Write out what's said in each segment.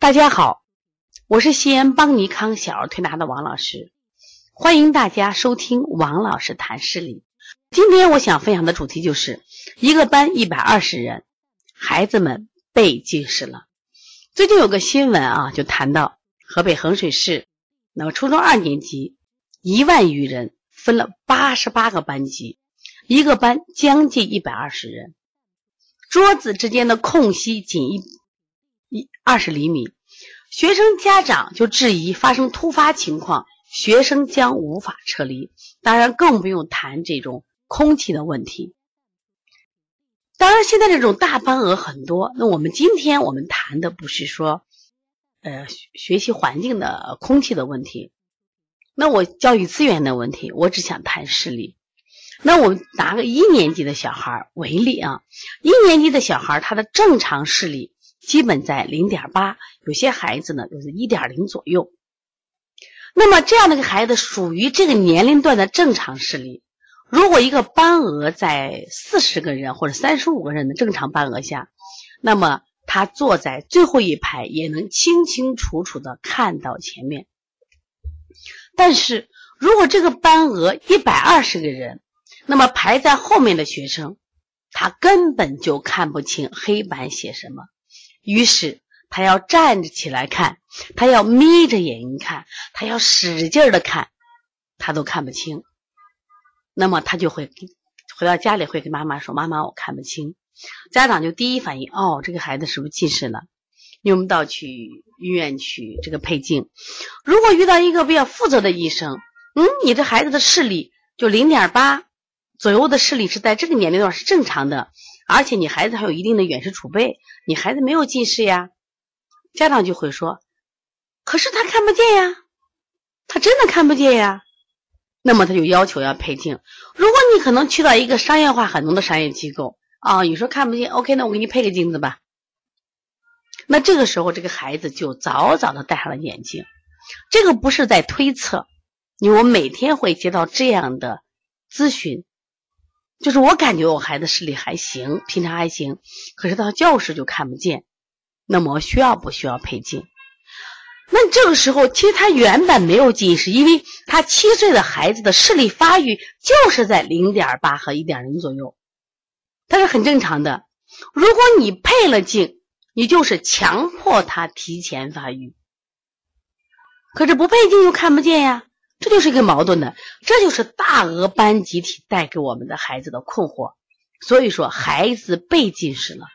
大家好，我是西安邦尼康小儿推拿的王老师，欢迎大家收听王老师谈视力。今天我想分享的主题就是一个班一百二十人，孩子们被近视了。最近有个新闻啊，就谈到河北衡水市，那么初中二年级一万余人分了八十八个班级，一个班将近一百二十人，桌子之间的空隙仅一。一二十厘米，学生家长就质疑发生突发情况，学生将无法撤离。当然，更不用谈这种空气的问题。当然，现在这种大班额很多。那我们今天我们谈的不是说，呃，学习环境的空气的问题。那我教育资源的问题，我只想谈视力。那我们拿个一年级的小孩为例啊，一年级的小孩他的正常视力。基本在零点八，有些孩子呢，就是一点零左右。那么这样的一个孩子属于这个年龄段的正常视力。如果一个班额在四十个人或者三十五个人的正常班额下，那么他坐在最后一排也能清清楚楚的看到前面。但是如果这个班额一百二十个人，那么排在后面的学生，他根本就看不清黑板写什么。于是他要站着起来看，他要眯着眼睛看，他要使劲的看，他都看不清。那么他就会回到家里会跟妈妈说：“妈妈，我看不清。”家长就第一反应：“哦，这个孩子是不是近视了？”你们到去医院去这个配镜。如果遇到一个比较负责的医生，嗯，你这孩子的视力就零点八左右的视力是在这个年龄段是正常的。而且你孩子还有一定的远视储备，你孩子没有近视呀，家长就会说，可是他看不见呀，他真的看不见呀，那么他就要求要配镜。如果你可能去到一个商业化很浓的商业机构啊，你说看不见，OK，那我给你配个镜子吧。那这个时候这个孩子就早早的戴上了眼镜，这个不是在推测，因为我每天会接到这样的咨询。就是我感觉我孩子视力还行，平常还行，可是到教室就看不见。那么需要不需要配镜？那这个时候其实他原本没有近视，因为他七岁的孩子的视力发育就是在零点八和一点零左右，他是很正常的。如果你配了镜，你就是强迫他提前发育。可是不配镜又看不见呀。这就是一个矛盾的，这就是大额班集体带给我们的孩子的困惑。所以说，孩子被近视了。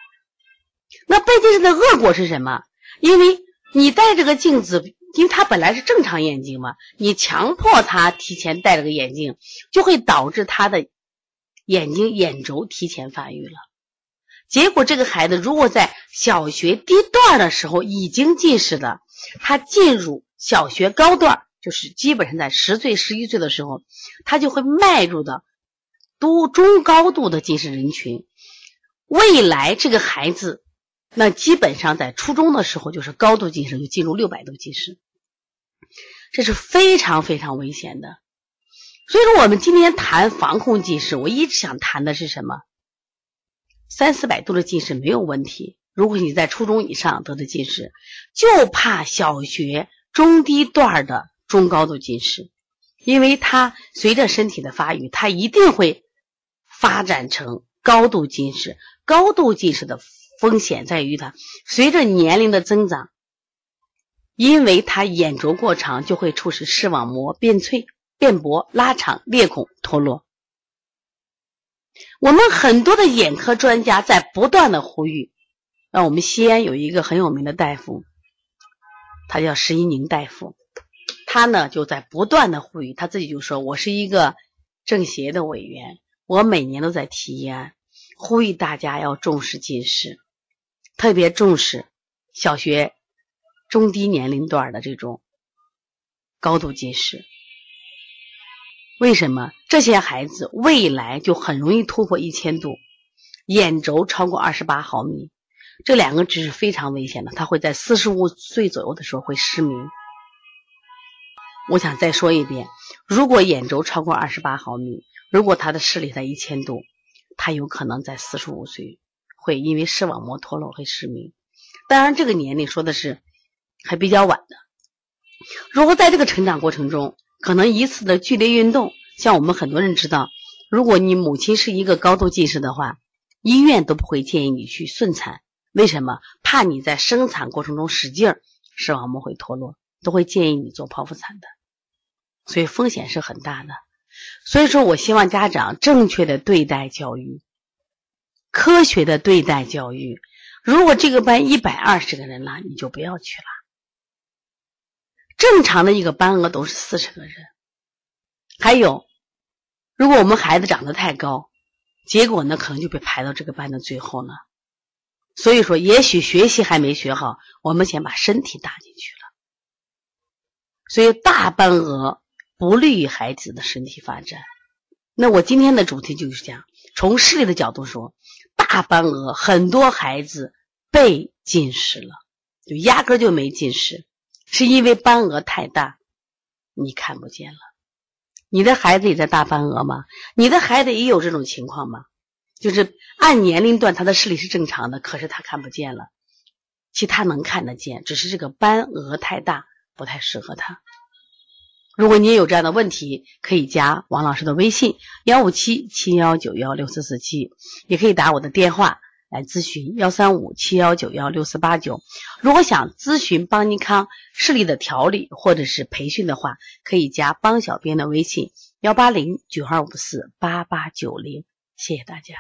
那被近视的恶果是什么？因为你戴这个镜子，因为他本来是正常眼睛嘛，你强迫他提前戴这个眼镜，就会导致他的眼睛眼轴提前发育了。结果，这个孩子如果在小学低段的时候已经近视了，他进入小学高段。就是基本上在十岁、十一岁的时候，他就会迈入的多中高度的近视人群。未来这个孩子，那基本上在初中的时候就是高度近视，就进入六百度近视，这是非常非常危险的。所以说，我们今天谈防控近视，我一直想谈的是什么？三四百度的近视没有问题。如果你在初中以上得的近视，就怕小学中低段的。中高度近视，因为它随着身体的发育，它一定会发展成高度近视。高度近视的风险在于它随着年龄的增长，因为它眼轴过长，就会促使视网膜变脆、变薄、拉长、裂孔脱落。我们很多的眼科专家在不断的呼吁，那我们西安有一个很有名的大夫，他叫石一宁大夫。他呢就在不断的呼吁，他自己就说：“我是一个政协的委员，我每年都在提案，呼吁大家要重视近视，特别重视小学中低年龄段的这种高度近视。为什么这些孩子未来就很容易突破一千度，眼轴超过二十八毫米？这两个值是非常危险的，他会在四十五岁左右的时候会失明。”我想再说一遍，如果眼轴超过二十八毫米，如果他的视力在一千度，他有可能在四十五岁会因为视网膜脱落会失明。当然，这个年龄说的是还比较晚的。如果在这个成长过程中，可能一次的剧烈运动，像我们很多人知道，如果你母亲是一个高度近视的话，医院都不会建议你去顺产。为什么？怕你在生产过程中使劲儿，视网膜会脱落，都会建议你做剖腹产的。所以风险是很大的。所以说我希望家长正确的对待教育，科学的对待教育。如果这个班一百二十个人了，你就不要去了。正常的一个班额都是四十个人。还有，如果我们孩子长得太高，结果呢可能就被排到这个班的最后了。所以说，也许学习还没学好，我们先把身体搭进去了。所以大班额不利于孩子的身体发展。那我今天的主题就是讲，从视力的角度说。大班额，很多孩子被近视了，就压根就没近视，是因为班额太大，你看不见了。你的孩子也在大班额吗？你的孩子也有这种情况吗？就是按年龄段他的视力是正常的，可是他看不见了，其他能看得见，只是这个班额太大，不太适合他。如果你也有这样的问题，可以加王老师的微信幺五七七幺九幺六四四七，也可以打我的电话来咨询幺三五七幺九幺六四八九。如果想咨询邦尼康视力的调理或者是培训的话，可以加邦小编的微信幺八零九二五四八八九零。谢谢大家。